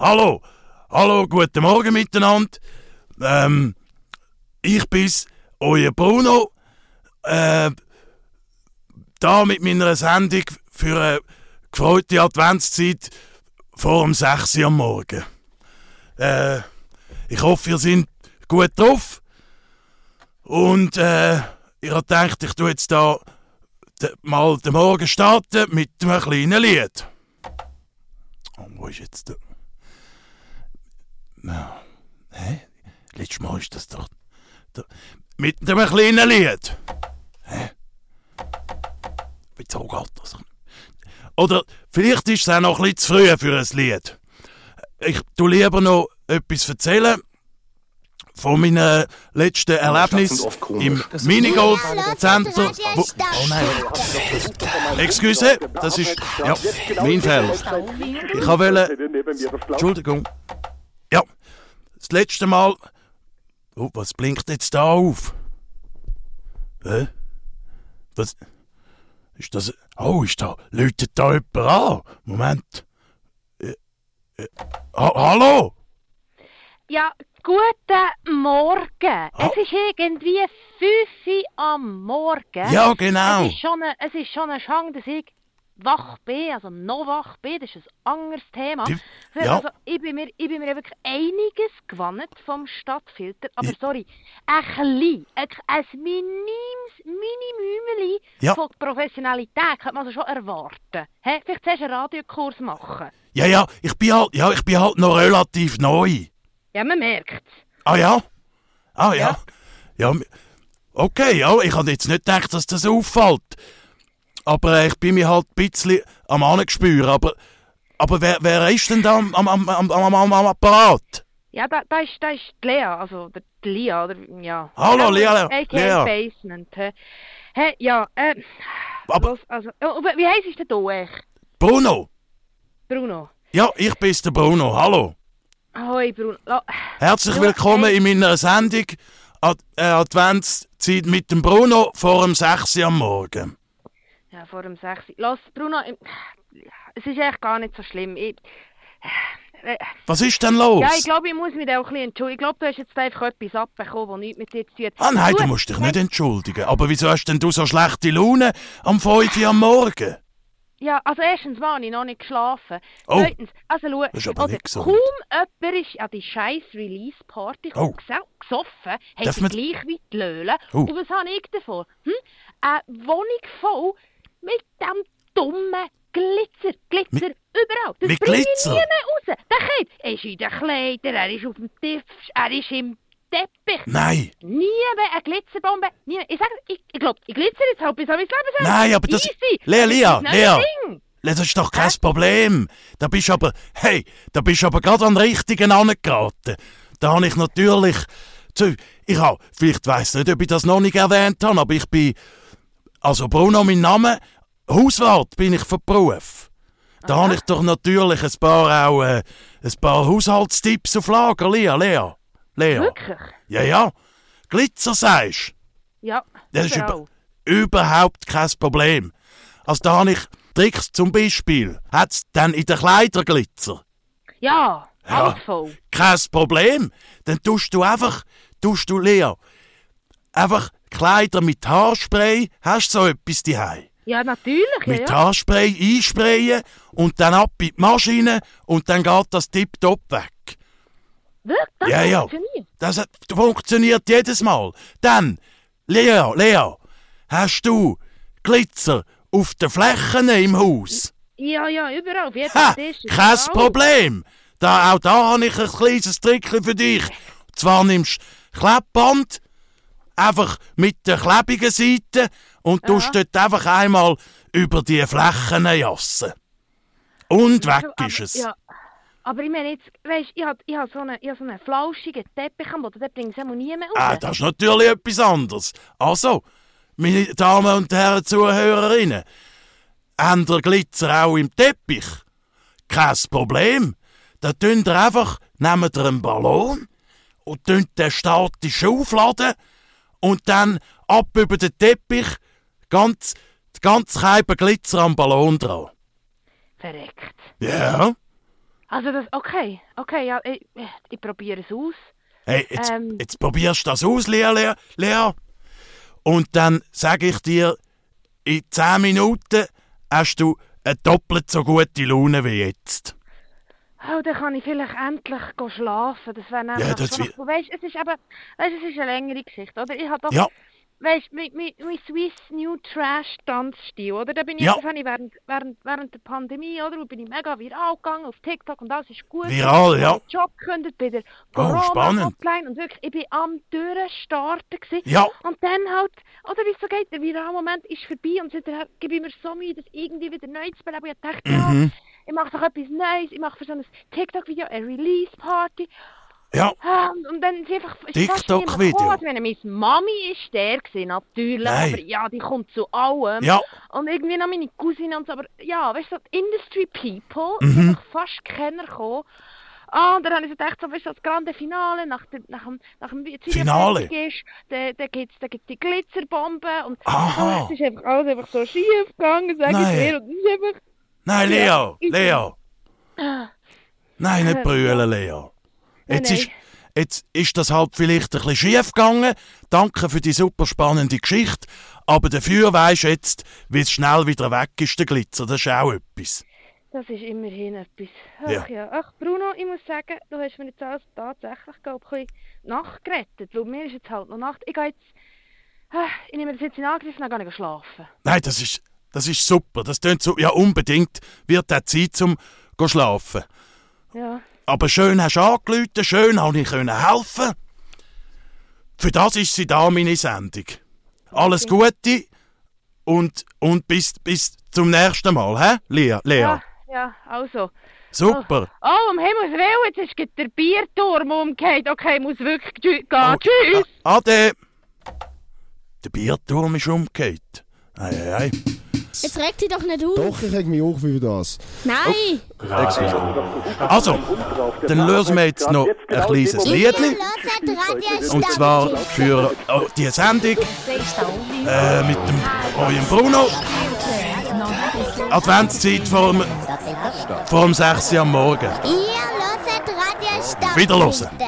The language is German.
Hallo, hallo, guten Morgen miteinander. Ähm, ich bin's, euer Bruno. Äh, da mit meiner Sendung für eine gefreute Adventszeit vor dem 6 Uhr am Morgen. Äh, ich hoffe, ihr seid gut drauf. Und äh, ich habe gedacht, ich tue jetzt da mal den Morgen starten mit einem kleinen Lied. Oh, wo ist jetzt der? Ja. Hä? Letztes Mal ist das doch. Der, mit einem kleinen Lied. Hä? Wieso geht das? Oder vielleicht ist es auch noch ein bisschen zu früh für ein Lied. Ich tu lieber noch etwas erzählen von meinem letzten Erlebnis im Minigolf-Center. wo- Oh nein. Excuse, das ist ja, mein Fehler. Ich wollte. Entschuldigung. Das letzte Mal. Oh, was blinkt jetzt da auf? Hä? Was? Ist das. Oh, ist da. Läutet da jemand an? Moment. Äh, äh, ha hallo? Ja, guten Morgen. Ah. Es ist irgendwie 5 Uhr am Morgen. Ja, genau. Es ist schon eine, es ist schon eine Schande, dass ich wach bin, also noch wach bin. Das ist ein anderes Thema. Die- ja. Also, ich, bin mir, ich bin mir wirklich einiges gewonnen vom Stadtfilter. Aber Ja. sorry, ein klein, ein, ein minimes, Minimümeli Ja. von Professionalität könnte man also schon erwarten. Hä? Vielleicht zuerst einen Radiokurs machen. Ja, ja, ich bin halt, ja, ich bin halt noch relativ neu. Ja, man merkt's. Ah ja? Ah ja? Ja. Ja, okay, ja, ich habe jetzt nicht gedacht, dass das auffällt. Aber äh, ich bin mir halt ein bisschen am Angespüren. Aber, aber wer, wer ist denn da am, am, am, am, am, am, Apparat? Ja, da, da, ist, da ist die Lea, also der Lia, oder, ja. Hallo, Lea, A.k.a. Lea. Basement, hä. Hä, ja, äh, Aber- los, also, oh, wie heisst denn du echt? Bruno? Bruno. Ja, ich bin's, der Bruno. Hallo. Hoi, Bruno. La, Herzlich Ja, willkommen hey. in meiner Sendung Ad äh, Adventszeit mit dem Bruno vor dem 6 Uhr am Morgen. Ja, vor dem 6. Los, Bruno, ich, es ist echt gar nicht so schlimm. Ich, Was ist denn los? ja, ich glaube, ich muss mich da auch ein bisschen entschuldigen. Ich glaube, du hast jetzt einfach etwas abbekommen, das nichts mit dir zu tun hat. Ah nein, du Gut, musst dich nicht entschuldigen. Aber wieso hast denn du so schlechte Laune am 5 Uhr am Morgen? Ja, also erstens mal habe ich noch nicht geschlafen. Oh. Zweitens, also schau, Das ist aber also nicht gesund. kaum jemand ist an die scheiß Release-Party Oh. gesoffen, Darf hat sie man- gleich wie die Löhle. Oh. Und was habe ich davon? Hm? Eine Wohnung voll mit dem dummen Glitzer. Glitzer Mit- überall. Das mit bringe Glitzer? ich nie mehr raus. Der Kind er ist in den Kleidern, er ist auf dem Tisch, er ist im Teppich. Nein, Nie mehr eine Glitzerbombe. Nie mehr. Ich sage, ich, ich glaube, ich glitzer jetzt halt bis an mein Lebensende. Nein, aber das- Easy. Lea, Lea, Lea. Das ist doch kein Problem. Da bist aber, hey, da bist aber gerade an den richtigen angeraten. Da habe ich natürlich, ich habe, vielleicht weiss nicht, ob ich das noch nicht erwähnt habe, aber ich bin, also Bruno, mein Name, Hauswart bin ich von Beruf. Da habe ich doch natürlich ein paar auch, äh, ein paar Haushaltstipps auf Lager, Lea, Lea. Lea. Wirklich? Ja, ja. Glitzer sagst Ja, Das ist über, überhaupt kein Problem. Also da habe ich Tricks zum Beispiel. Hat's dann in den Kleidern Glitzer? Ja, Ja. voll. Kein Problem. Dann tust du einfach, tust du Lea, einfach Kleider mit Haarspray. Hast du so etwas daheim? Ja, natürlich. Mit ja. Haarspray einsprayen und dann ab in die Maschine und dann geht das tipptopp weg. Wirklich? Das Ja, ja. funktioniert. Das funktioniert jedes Mal. Dann, Lea, Lea, hast du Glitzer auf den Flächen im Haus? Ja, ja, überall. Auf jedem Ha, Tisch. kein überall. Problem. Da, auch da habe ich ein kleines Trickchen für dich. Und zwar nimmst du Klebband, einfach mit der klebigen Seite und tust dort einfach einmal über die Flächen jassen. Und weg ist es. Ja. Aber ich meine jetzt, weißt ich habe ich hab so, einen, ich hab so einen flauschigen Teppich am Boden, den bringt es nie mehr raus. Ah, das ist natürlich etwas anderes. Also, meine Damen und Herren Zuhörerinnen, habt ihr Glitzer auch im Teppich? Kein Problem. Da tun ihr einfach, nehmt ihr einen Ballon und den statisch aufladen und dann ab über den Teppich ganz, ganz Scheibe Glitzer am Ballon dran. Verreckt. Ja, Also das, okay, okay, ja, ich, ich probiere es aus. Hey, jetzt, Ähm. jetzt probierst du das aus, Lea, Lea, Lea. Und dann sage ich dir, in 10 Minuten hast du eine doppelt so gute Laune wie jetzt. Oh, dann kann ich vielleicht endlich schlafen. Das wäre nämlich Ja, das schon- Du weißt, es ist eben, weißt, es ist eine längere Geschichte, oder? Ich habe doch, Ja. weißt, mit, mit, mit Swiss New Trash Tanzstil, oder? Da bin ich, Ja. das ich während, während, während der Pandemie, oder? Da bin ich mega viral gegangen auf TikTok und alles ist gut. Viral, Ich ja. einen Job gekündigt bei der Oh, spannend. Corona-Hotline und wirklich, ich bin am Durchstarten gewesen. Ja. Und dann halt, oder wie es so geht, der virale Moment ist vorbei und seither gebe ich mir so Mühe, das irgendwie wieder neu zu beleben. Ich dachte, Mhm. ja, ich mache doch etwas Neues, ich mache für so ein TikTok-Video eine Release-Party. Ja, Ah, und, dann ist einfach TikTok-Video? gekommen. Also, meine, meine Mami ist der gewesen, natürlich, Nein. aber ja, die kommt zu allem. ja. Und irgendwie noch meine Cousine und so, aber ja, weißt du, die Industry People, Mhm. sind einfach fast keiner gekommen. Ah, und dann habe ich so gedacht, so, weißt du, das grande Finale, nach dem, nach dem, nach dem Finale? ist, dann, dann gibt es dann gibt's die Glitzerbombe und Aha. oh, es ist einfach alles einfach so schief gegangen, sage ich dir. Und es ist einfach, Nein, ich- Lea. Nein, nicht Äh, brüllen, Lea. Jetzt ist, jetzt ist das halt vielleicht ein bisschen schief gegangen. Danke für die super spannende Geschichte. Aber dafür weisst du jetzt, wie es schnell wieder weg ist, der Glitzer. Das ist auch etwas. das ist immerhin etwas. Ach Ja. ja. Ach Bruno, ich muss sagen, du hast mir jetzt alles tatsächlich glaub, ein bisschen nachgerettet, weil mir ist jetzt halt noch Nacht. Ich gehe jetzt, ah, ich nehme das jetzt in Angriff und dann gehe ich schlafen. Nein, das ist, das ist super. Das tönt so, ja, unbedingt wird auch Zeit zum go schlafen. Ja. Aber schön hast du angerufen, schön habe ich helfen. Für das ist sie da, meine Sendung. Alles Gute und, und bis, bis zum nächsten Mal, hä? Lea, Lea. Ja, ja, also. Super. Oh, um Himmels Willen, jetzt ist gerade der Bierturm umgekehrt. Okay, muss wirklich gehen. Tschüss. A- Ade. Der Bierturm ist umgekehrt. Ei, ei, ei. Jetzt reg dich doch nicht auf. Doch, ich reg mich auf über das. Nein! Also, dann lösen wir jetzt noch ein kleines Liedli. Und zwar für oh, die Sendung äh, mit dem eurem Bruno. Adventszeit vor dem, vor dem 6 Uhr am Morgen. Ihr hört Radio Stadtfilter. Wiederhören.